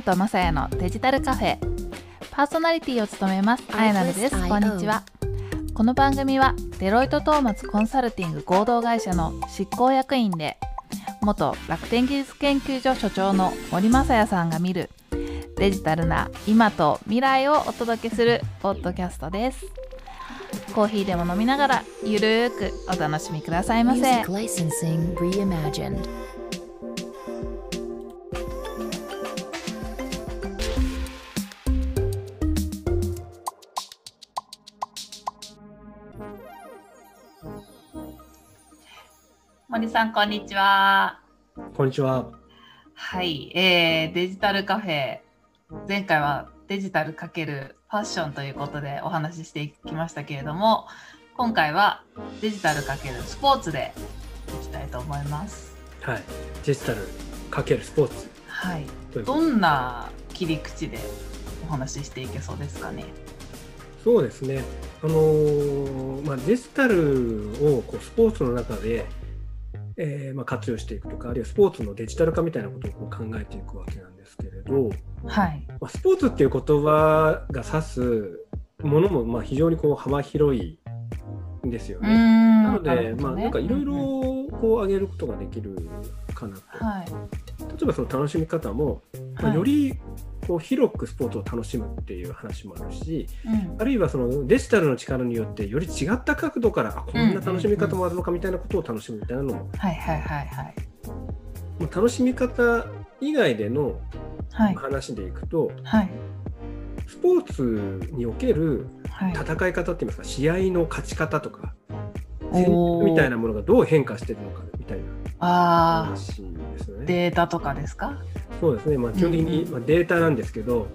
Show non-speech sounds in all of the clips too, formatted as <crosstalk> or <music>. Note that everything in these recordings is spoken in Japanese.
なとまさやのデジタルカフェ。パーソナリティを務めますあやなるです。こ。んにちは。この番組はデロイトトーマツコンサルティング合同会社の執行役員で元楽天技術研究所所長の森正也さんが見るデジタルな今と未来をお届けするポッドキャストです。コーヒーでも飲みながらゆるーくお楽しみくださいませ森さんこんにちはこんにちは。はい、えー、デジタルカフェ前回はデジタルかけるファッションということでお話ししていきましたけれども今回はデジタルかけるスポーツでいきたいと思います。はい。デジタルかけるスポーツはい、どんな切り口でお話ししていけそうですかね？そうですね。あのーまあ、デジタルをこうスポーツの中で、えーまあ、活用していくとか、あるいはスポーツのデジタル化みたいなことをこう考えていくわけなんですけれど、はい、まあ、スポーツっていう言葉が指すものもまあ非常にこう幅広いんですよね。ん。なので、まあ、なんかいろいろこう上げることができるかなと。はい。例えばその楽しみ方も、まあ、はい。よりこう広くスポーツを楽しむっていう話もあるし、うん。あるいはそのデジタルの力によってより違った角度からあこんな楽しみ方もあるのかみたいなことを楽しむみたいなのも、はいはいはいはい。まあ楽しみ方以外でのはい。話でいくとはい。スポーツにおけるはい。戦い方っていいますか試合の勝ち方とか戦略みたいなものがどう変化してるのかみたいなあ話ですね。データとかですか？そうですね、まあ、基本的に、うんまあ、データなんですけど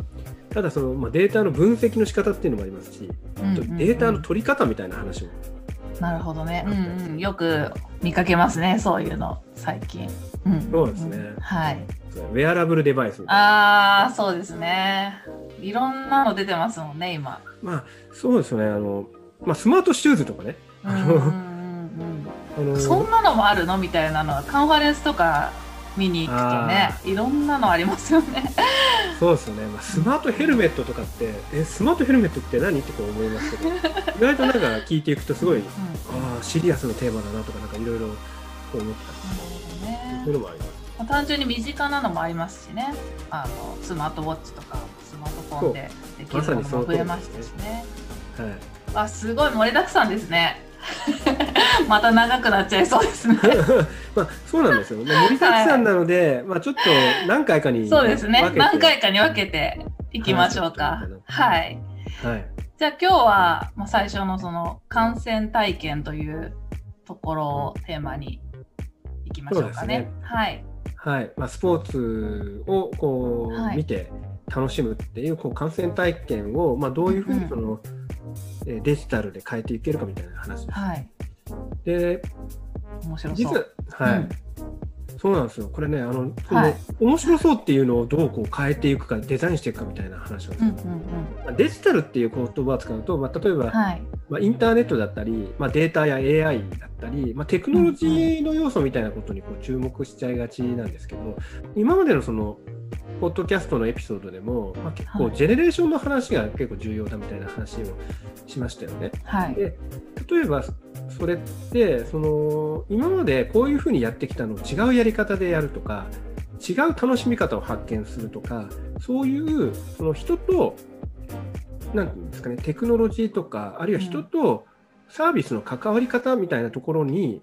ただその、まあ、データの分析の仕方っていうのもありますし、うんうんうん。データの取り方みたいな話も。なるほどね。うんうん、よく見かけますね、そういうの、最近。うん、そうですね。ん。はい。ウェアラブルデバイスみたいな。ああ、そうですね。いろんなの出てますもんね、今。まあそうですね。あの、まあ、スマートシューズとかね。うんうんうん、そんなのもあるの？みたいなのは、カンファレンスとか見に行くとねあ、いろんなのありますよね。そうですよね、まあ、スマートヘルメットとかってえスマートヘルメットって何ってこう思いますけど <laughs> 意外となんか聞いていくとすごいうん、ああシリアスなテーマだなとかなんかいろいろ思ったりほどそうねいう。のもあります。まあ単純に身近なのもありますしね。あのスマートウォッチとかスマートフォンでできるものも増えましたしね。はいあ、すごい盛りだくさんですね。<laughs> また長くなっちゃいそうですね。<laughs> まあそうなんですよ。まあ、盛りだくさんなので、まあちょっと何回かにそうですね何回かに分けていきましょうか話してい。はい。はい。じゃあ今日は、まあ、最初のその感染体験というところをテーマにいきましょうかね。ねはい。はい。まあスポーツをこう、はい見て楽しむっていうこう観戦体験をまあどういうふうにその、えーデジタルで変えていけるかみたいな話です。はい。で面白実そうは。はい。うんそうなんですよ。これね、あの、はい面白そうっていうのをどうこう変えていくか、デザインしていくかみたいな話なんですよ。うんうんまあデジタルっていう言葉を使うと、まあ、例えば、うん。はい。まあ、インターネットだったり、まあ、データや AI だったり、まあ、テクノロジーの要素みたいなことにこう注目しちゃいがちなんですけど今までのそのポッドキャストのエピソードでも、まあ、結構はいジェネレーションの話が結構重要だみたいな話をしましたよね。はい。で例えばそれってその今までこういうふうにやってきたのを違うやり方でやるとか違う楽しみ方を発見するとかそういうその人となんていうんですかねテクノロジーとかあるいは人とサービスの関わり方みたいなところに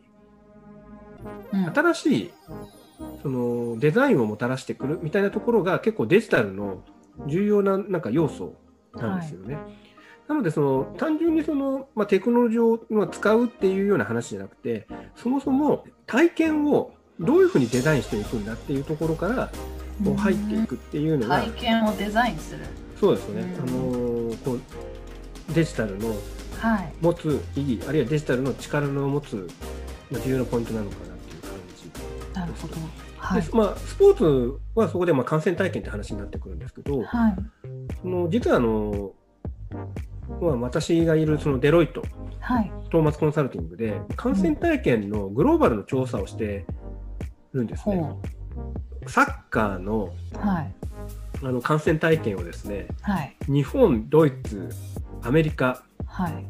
うん新しいそのデザインをもたらしてくるみたいなところが結構デジタルの重要ななんか要素なんですよね。なのでその単純にその、まあ、テクノロジーをまあ使うっていうような話じゃなくてそもそも体験をどういうふうにデザインしていくんだっていうところからこう入っていくっていうのが、体験をデザインする。そうですよね、うんあのーこうデジタルのはい。持つ意義あるいはデジタルの力の持つ、まあ、重要なポイントなのかなっていう感じなるほど。はいで。まあ、スポーツはそこでまあ観戦体験って話になってくるんですけど、はい。その実はあの、まあ、私がいるそのデロイト、はい。トーマツコンサルティングで、観戦体験のグローバルの調査をしてるんですね。ほサッカーの、う。はい。あの観戦体験をですねはい日本ドイツアメリカはい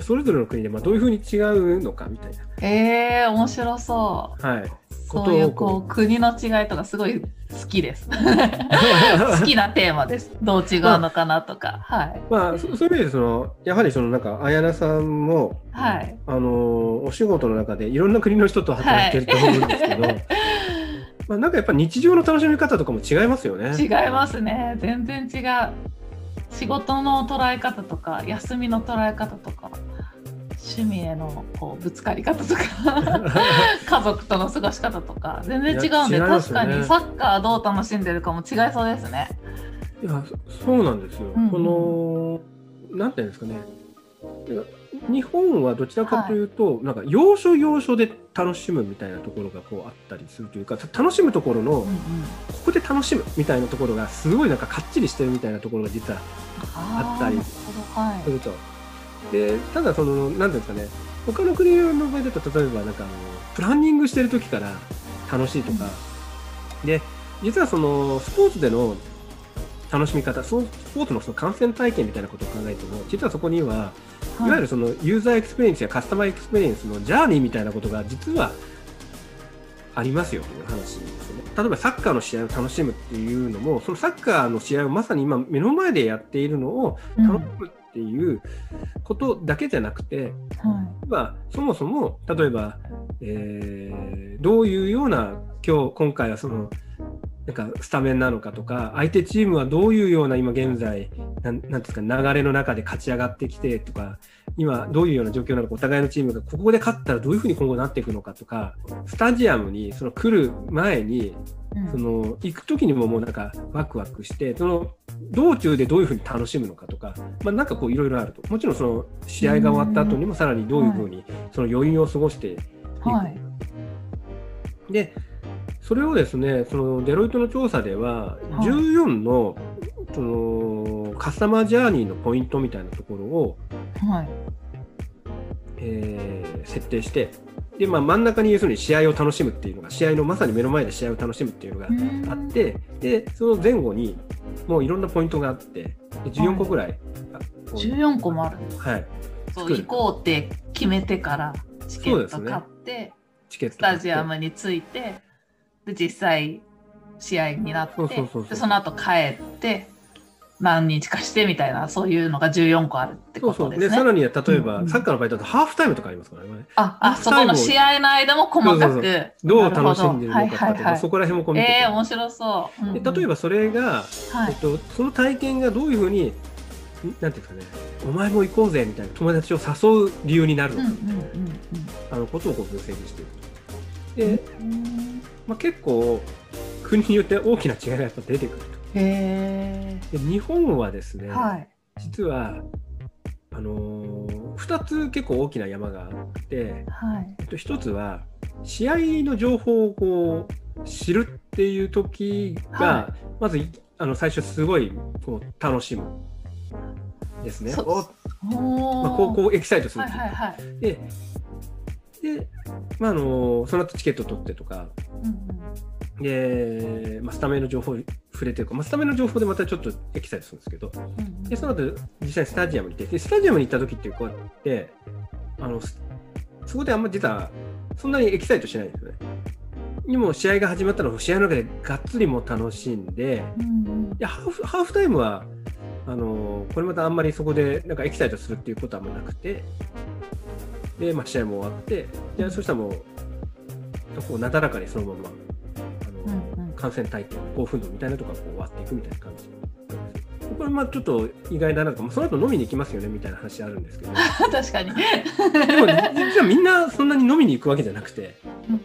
それぞれの国でまあどういうふうに違うのかみたいえー、面白そうな、はい、そういうこう国の違いとかすごい好きです。<laughs> 好きなテーマです。どう違うのかなとか。はい。まあそそういう意味でそのやはりそのなんか綾菜さんもはい。あのお仕事の中でいろんな国の人と働いてると思うんですけど、<laughs> まあなんかやっぱ日常の楽しみ方とかも違いますよね。違いますね。全然違う。仕事の捉え方とか休みの捉え方とか趣味へのこうぶつかり方とか <laughs> 家族との過ごし方とか全然違うんでいや違います確かにサッカーどう楽しんでるかも違いそうですね。いやそそうなんですよ。うんうんこのなんていうんですかね。日本はどちらかというと、なんか要所要所で楽しむみたいなところがこうあったりするというかた楽しむところの、うんうんここで楽しむみたいなところがすごいなんかかっちりしてるみたいなところが実はあったりーなるほどはいすると。でただそのなんていうんですかね他の国の場合だと例えばなんかあのプランニングしてる時から楽しいとか、で実はそのスポーツでの楽しみ方スポーツのその観戦体験みたいなことを考えても実はそこには、い、わゆるそのユーザーエクスペリエンスやカスタマーエクスペリエンスのジャーニーみたいなことが実はありますよという話ですよね。例えばサッカーの試合を楽しむっていうのもそのサッカーの試合をまさに今目の前でやっているのをうん楽しむっていうことだけじゃなくて、はまあ、そもそも例えば、えーどういうような今日今回はそのなんかスタメンなのかとか相手チームはどういうような今現在なんなんですか流れの中で勝ち上がってきてとか今どういうような状況なのかお互いのチームがここで勝ったらどういうふうに今後なっていくのかとかスタジアムにその来る前にうん。その行く時にももうなんかワクワクしてその道中でどういうふうに楽しむのかとか、まあ、なんかこういろいろあると。もちろんその試合が終わった後にもさらにどういうふうにその余韻を過ごしていく、はい。でそれをですねそのデロイトの調査でははい。14のそのカスタマージャーニーのポイントみたいなところを、はい。えー設定してで、まあ、真ん中に要するに試合を楽しむっていうのが試合のまさに目の前で試合を楽しむっていうのがあってでその前後にもういろんなポイントがあってで14個ぐらい、あこう14個もあるんです。はい、そう行こうって決めてからチケット買って、チケットスタジアムに着いてで実際試合になってそでその後帰って何日かしてみたいなそういうのが14個あるってそうそうことですね。でさらには例えば、サッカーの場合だとハーフタイムとかありますからね。ああそこの試合の間も細かく。そうそうど。う楽しんでるのかとか、そこら辺も込みて。えー、面白そう。うんうん。で例えばそれが、はい。えっと、その体験がどういうふうにんなんていうかねお前も行こうぜみたいな友達を誘う理由になるのかうんうんうんみたいな、あのことをこう分析していくで、まあ、結構国によって大きな違いがやっぱ出てくるとへで日本はですね、えはい。実はあのー、2つ結構大きな山があって、はい。えっと、1つは試合の情報をこう知るっていう時が、はまずいあの最初すごいこう楽しむ。ですね。そおおまあ、こうこうエキサイトするはいっていうはいはい。でで、まあ、あのその後チケット取ってとか。うん。で、まあ、スタメンの情報触れてるか、まあ、スタメンの情報でまたちょっとエキサイトするんですけど。うんうん。でその後実際にスタジアムに行ってでスタジアムに行った時ってこうやってあのそそこであんま実はそんなにエキサイトしないんですよね。にも試合が始まったの試合の中でがっつりも楽しんでうんうん。いやハーフハーフタイムはあのこれまたあんまりそこでなんかエキサイトするっていうことはあんまなくてで、まあ、試合も終わってでそしたらもうこうなだらかにそのままあの、うんうん観戦体験興奮度みたいなとこがこう終わっていくみたいな感じこれまあちょっと意外だなとかその後飲みに行きますよねみたいな話あるんですけど。<laughs> 確かに。でも実はみんなそんなに飲みに行くわけじゃなくて。うん。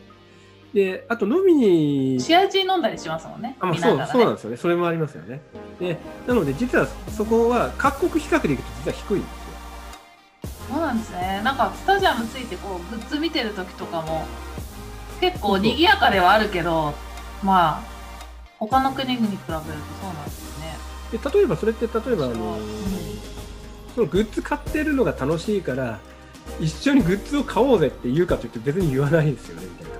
であと飲みに試合中飲んだりしますもんね。あまあ、そうそうなんですよね。それもありますよね。でなので実はそこは各国比較でいくと実は低いんですよ。そうなんですね。なんかスタジアムついてこうグッズ見てる時とかも結構賑やかではあるけど、まあ他の国々に比べるとそうなんですね。で例えばそれって例えばあの、うんそのグッズ買ってるのが楽しいから一緒にグッズを買おうぜって言うかといって別に言わないですよねみたいな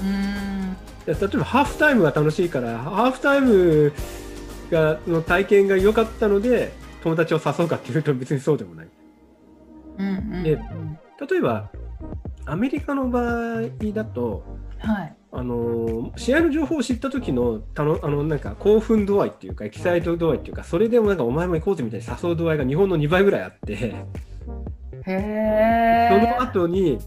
うーん例えばハーフタイムが楽しいからハーフタイムがの体験が良かったので友達を誘うかっていうと別にそうでもない。うんうんで例えばアメリカの場合だとはい。あの試合の情報を知った時のたのあのなんか興奮度合いっていうかエキサイト度合いっていうかそれでもなんかお前も行こうぜみたいに誘う度合いが日本の2倍ぐらいあってへそえ。の後に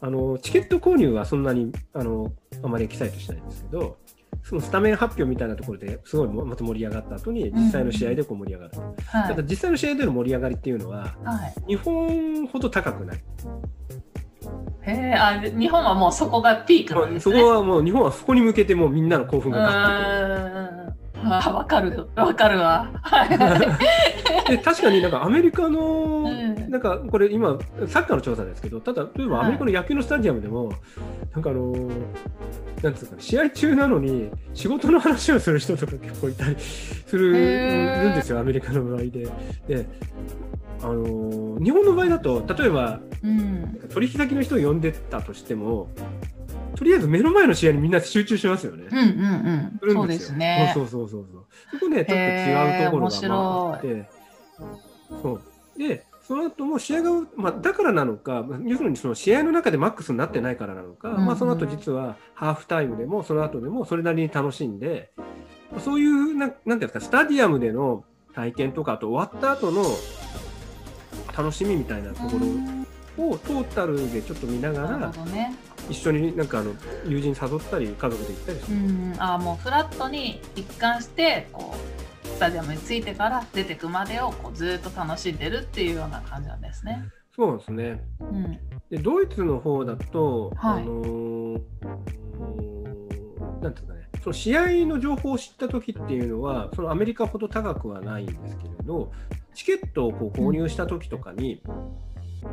あのチケット購入はそんなにあのあまりエキサイトしないんですけどそのスタメン発表みたいなところですごいまた盛り上がった後に実際の試合でこう盛り上がる、はいただ。実際の試合での盛り上がりっていうのははい。日本ほど高くない、へえ。あ、で日本はもうそこがピークなんですね。そこはもう日本はそこに向けてもうみんなの興奮うがガッとくる。あ、わかる。わかるわ。はい。<laughs> で確かになんかアメリカの、うんなんかこれ今サッカーの調査ですけどただ例えばアメリカの野球のスタジアムでも、なんかあのーなんつうかね試合中なのに仕事の話をする人とか結構いたりするんですよアメリカの場合で。であのー日本の場合だと例えばうん。取引先の人を呼んでたとしてもとりあえず目の前の試合にみんな集中しますよね。うんうんうん。そうですね。そうそうそうそう。そこね、ちょっと違うところがまああっへて、そう。で、その後も試合が、まあ、だからなのか、まあ要するにその試合の中でマックスになってないからなのか、うんうんまあその後実はハーフタイムでも、その後でもそれなりに楽しんで、そういう、なんなんていうんですか、スタディアムでの体験とか、あと終わった後の楽しみみたいなところをトータルでちょっと見ながなるら、ほどね。一緒になんかあの友人誘ったり、家族で行ったりすうる。ん。あ、もうフラットに一貫して、こう、スタジアムに着いてから出てくまでをこうずっと楽しんでるっていうような感じなんですね。そうですね。うん。でドイツの方だと、はいあのーなんていうかね、その試合の情報を知った時っていうのは、そのアメリカほど高くはないんですけれど、チケットをこう購入した時とかに、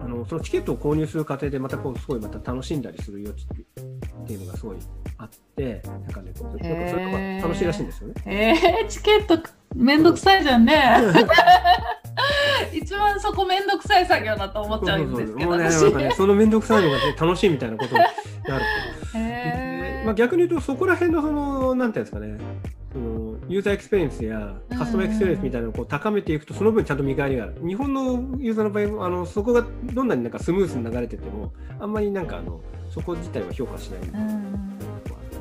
あのそのチケットを購入する過程でまたこうすごいまた楽しんだりする余地っていうのがすごいあって、なんかね、こうなんかそれが楽しいらしいんですよね。えー、チケットめんどくさいじゃんね。<laughs> 一番そこめんどくさい作業だと思っちゃうんですけど、ね、ね、その面倒くさいのが、ね、楽しいみたいなことになるまあ、逆に言うとそこら辺のそのなんていうんですかねそのユーザーエクスペリエンスやカスタマーエクスペリエンスみたいなのをこう高めていくとその分ちゃんと見返りがある。日本のユーザーの場合もあのそこがどんなになんかスムースに流れててもあんまりなんかあのそこ自体は評価しないみたいがあ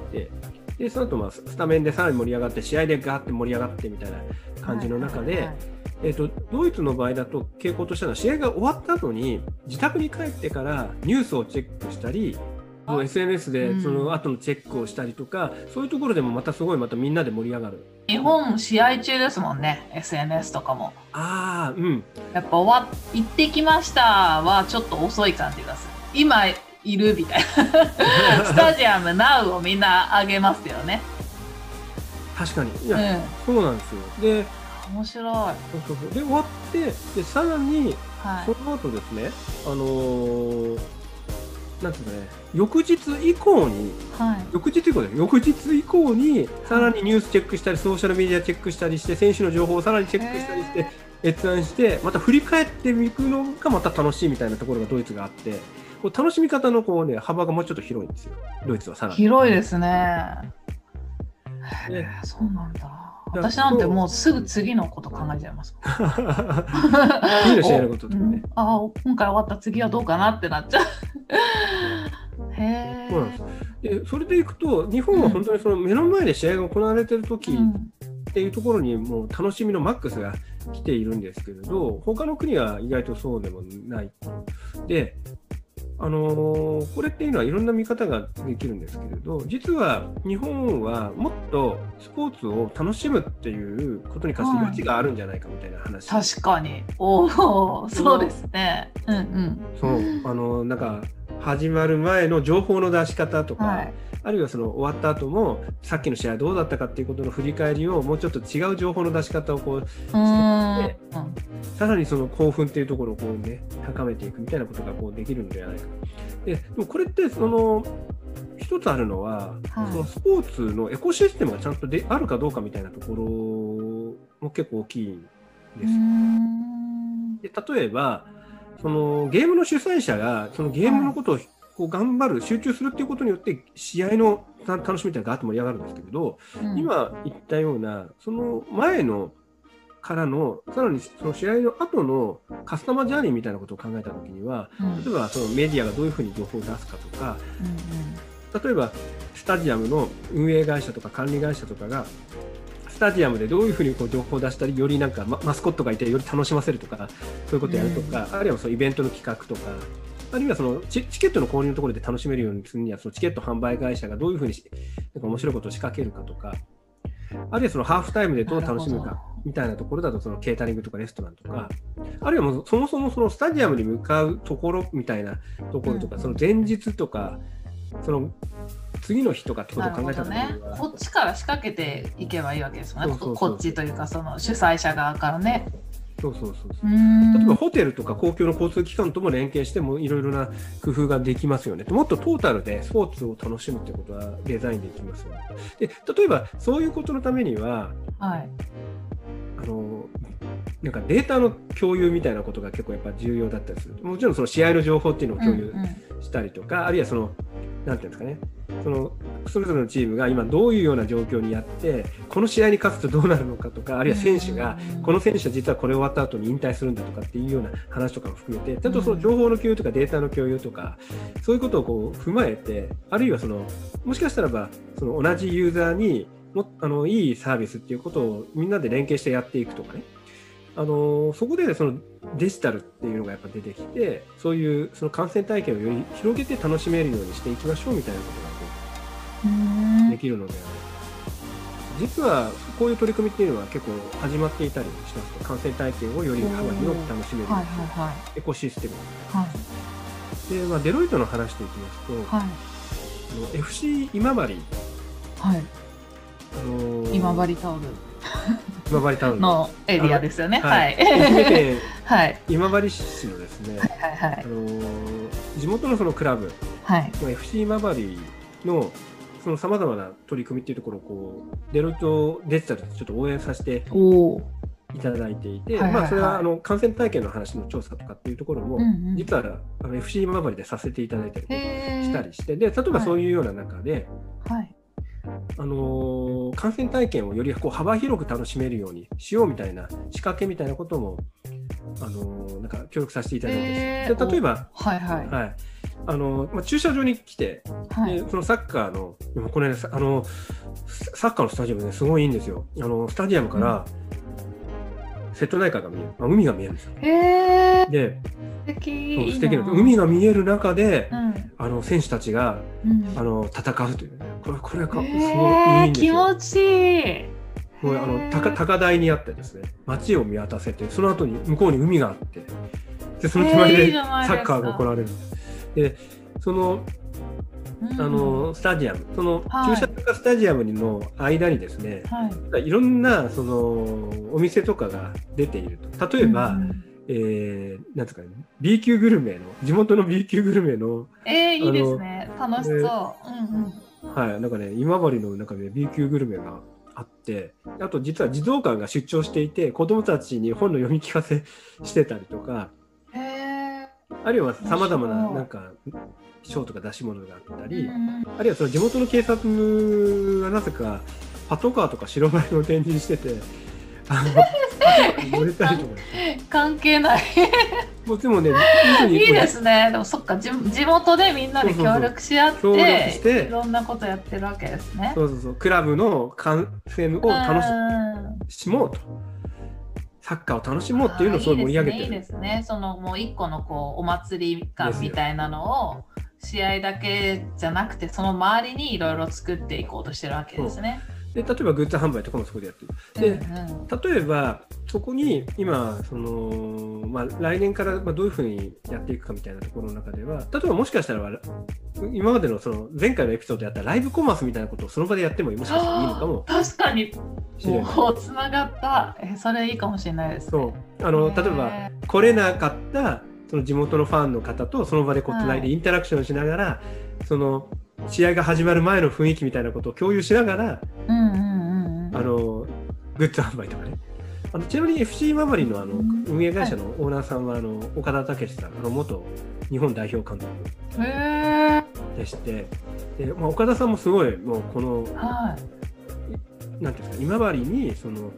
って。でその後まあススタメンでさらに盛り上がって試合でガーって盛り上がってみたいな感じの中で、えー、とドイツの場合だと傾向としては試合が終わった後に自宅に帰ってからニュースをチェックしたりあ SNS でうん。その後のチェックをしたりとか、そういうところでもまたすごいまたみんなで盛り上がる。日本試合中ですもんね SNS とかも。ああうん。やっぱ終わっ行ってきましたはちょっと遅い感じがする。今いるみたいな。<laughs> スタジアム NOW をみんな上げますよね。確かに。いうや、ん。そうなんですよ。で面白い。そうそうそう。で終わってでさらにはい。その後ですねあのーなんていうかね翌日以降にはい。翌日以降で翌日以降にさらにニュースチェックしたりソーシャルメディアチェックしたりして選手の情報をさらにチェックしたりしてへ閲覧してまた振り返っていくのがまた楽しいみたいなところがドイツがあってこう楽しみ方のこう、ね、幅がもうちょっと広いんですよ。ドイツはさらに。広いですね。でへえそうなんだ私なんてもうすぐ次のこと考えちゃいます次の試合のこととかうんね。<laughs> ああ今回終わった次はどうかなってなっちゃう。へえそうなんです。でそれでいくと日本は本当にその目の前で試合が行われてる時うん。っていうところにもう楽しみのマックスが来ているんですけれど他の国は意外とそうでもない。であのーこれっていうのはいろんな見方ができるんですけれど実は日本はもっとスポーツを楽しむっていうことに関して余地があるんじゃないかみたいな話、確かに。おおそうですね。うんうん。そう。あのーなんか始まる前の情報の出し方とか、はいあるいはその終わった後もさっきの試合どうだったかっていうことの振り返りをもうちょっと違う情報の出し方をこううーんでさらにその興奮っていうところをこうね高めていくみたいなことがこうできるんではないか。ででもこれってその一つあるのは、はい。そのスポーツのエコシステムがちゃんとであるかどうかみたいなところも結構大きいんですで例えばそのゲームの主催者がそのゲームのことをここう頑張る集中するっていうことによって試合のた楽しみっていうのがガーッと盛り上がるんですけれど、うん。今言ったようなその前のからのさらにその試合の後のカスタマージャーニーみたいなことを考えたときにはうん。例えばそのメディアがどういうふうに情報を出すかとかうん例えばスタジアムの運営会社とか管理会社とかがスタジアムでどういうふうにこう情報を出したりよりなんかママスコットがいてより楽しませるとかそういうことをやるとか、あるいはそのイベントの企画とかあるいはそのチチケットの購入のところで楽しめるようにするにはそのチケット販売会社がどういうふうにしなんか面白いことを仕掛けるかとかあるいはそのハーフタイムでどう楽しむかみたいなところだとそのケータリングとかレストランとかあるいはもうそもそもそのスタジアムに向かうところみたいなところとか、うん。その前日とかその次の日とかってことなを考えたるほどね。こっちから仕掛けていけばいいわけですもんね。こっちというかその主催者側からねそうそうそうそう例えばホテルとか公共の交通機関とも連携してもいろいろな工夫ができますよね。もっとトータルでスポーツを楽しむってことはデザインできますよね。で例えばそういうことのためにははいあのなんかデータの共有みたいなことが結構やっぱ重要だったりする。もちろんその試合の情報っていうのを共有うんうんしたりとか、あるいはそのなんていうんですかねそのそれぞれのチームが今どういうような状況にやってこの試合に勝つとどうなるのかとかあるいは選手がうんこの選手は実はこれ終わった後に引退するんだとかっていうような話とかも含めてちゃんとその情報の共有とかデータの共有とかそういうことをこう踏まえてあるいはそのもしかしたらばその同じユーザーにもあのいいサービスっていうことをみんなで連携してやっていくとかね。あのそこでそのデジタルっていうのがやっぱ出てきてそういうその観戦体験をより広げて楽しめるようにしていきましょうみたいなことができるので。実はこういう取り組みっていうのは結構始まっていたりしますと観戦体験をより幅広く楽しめるはいはいはいエコシステム。はい。で、まあ、デロイトの話でいきますと、はい。あの FC 今治、はい。あのー今治タオル。今治タウンのエリアですよね。は <laughs> はい。はい。今治市のですね、はいはいあのー地元のそのクラブはい。FC 今治のそのさまざまな取り組みっていうところをこうデロイトデジタルでちょっと応援させていただいていて、まあ、それはあの感染体験の話の調査とかっていうところも、実はあの FC 今治でさせていただいたりとかへしたりしてで例えばそういうような中で、はい。あのー観戦体験をよりこう幅広く楽しめるようにしようみたいな仕掛けみたいなことも、あのーなんか協力させていただいてます、へー。で例えば、はいはい。はいあのーまあ、駐車場に来て、はい。でそのサッカーの今この間さあのササッカーのスタジアムねすごいいいんですよ。あのスタジアムから瀬戸内海が見える、あ海が見えるんですよ。へえで素敵。素敵なな。海が見える中で、うん。あの選手たちがうん。あの戦うというね。これこれがすごいいいんですよ。持ちいい。もうあの高高台にあってですね街を見渡せてその後に向こうに海があってでその手前でサッカーが行われるんです。でそのうん。あのスタジアムそのはい。駐車場かスタジアムの間にですね、はい。い、ろんなそのお店とかが出ていると。例えば、うんえーなんですかね B 級グルメの地元の B 級グルメのえー、いいですね。楽しそう、うんうん。はい、なんかね、今治の中で B 級グルメがあって、あと実は児童館が出張していて、子供たちに本の読み聞かせしてたりとか、あるいはさまざまななんか賞とか出し物があったり、うんあるいはその地元の警察がなぜかパトカーとか白バイを展示してて、<laughs> 乗れたりとか関係ない。もうでもね、いいですね。でもそっか地地元でみんなで協力し合っていろんなことやってるわけですね。そうそうそう、クラブの観戦を楽しもうと。サッカーを楽しもうっていうのをそう盛り上げてる。いいですねいいですねそのもう一個のこうお祭り感みたいなのを試合だけじゃなくてその周りにいろいろ作っていこうとしてるわけですね。で例えばグッズ販売とかもそこでやってる。でうんうん例えばそこに今その、まあ、来年からまあどういうふうにやっていくかみたいなところの中では例えばもしかしたら今までのその前回のエピソードでやったライブコマースみたいなことをその場でやってももしかしたらいいのかも確かに。もうつながったえそれいいかもしれないです、ね。そうあの例えばへ来れなかったその地元のファンの方とその場でこつないでインタラクションしながら、その試合が始まる前の雰囲気みたいなことを共有しながらグッズ販売とかね。あのちなみに FC 今治のあのうん運営会社のオーナーさんはあの岡田武史さん、あの元日本代表監督。へでしてで、まあ、岡田さんもすごいもうこのはい。なんていうんですか今治にその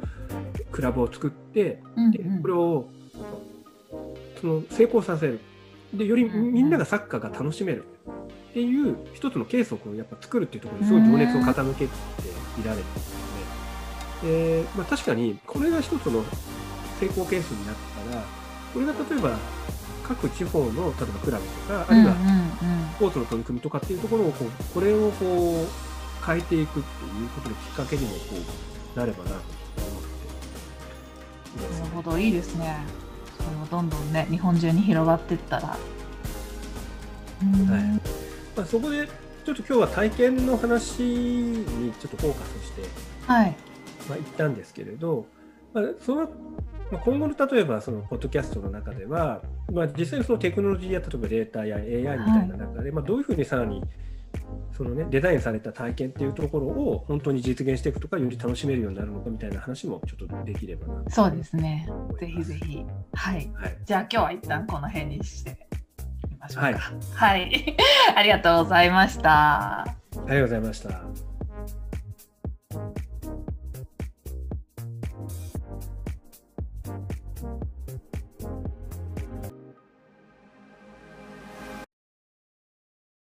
クラブを作ってでうんうんこれをその成功させるでよりみんながサッカーが楽しめるっていう一つのケースをやっぱ作るっていうところにすごい情熱を傾けていられてますよね。でまあ、確かにこれが一つの成功ケースになったらこれが例えば各地方の例えばクラブとかあるいはスポーツの取り組みとかっていうところをこうこれをこう変えていくっていうことのきっかけにもこうなればなと思っていますなるほどいいですね。それをどんどんね日本中に広がっていったら。うんはいまあ、そこでちょっと今日は体験の話にちょっとフォーカスして、はい。まあ、言ったんですけれど、まあ、そのまあ今後の例えばそのポッドキャストの中では、まあ、実際にそのテクノロジーや例えばデータや AI みたいな中で、まあ、どういうふうにさらにその、ね、デザインされた体験っていうところを本当に実現していくとかより楽しめるようになるのかみたいな話もちょっとできればなとそうですね。ぜひぜひ。はい。はい、じゃあ今日は一旦この辺にしてみましょうか。はいはい。<laughs> ありがとうございました。ありがとうございました。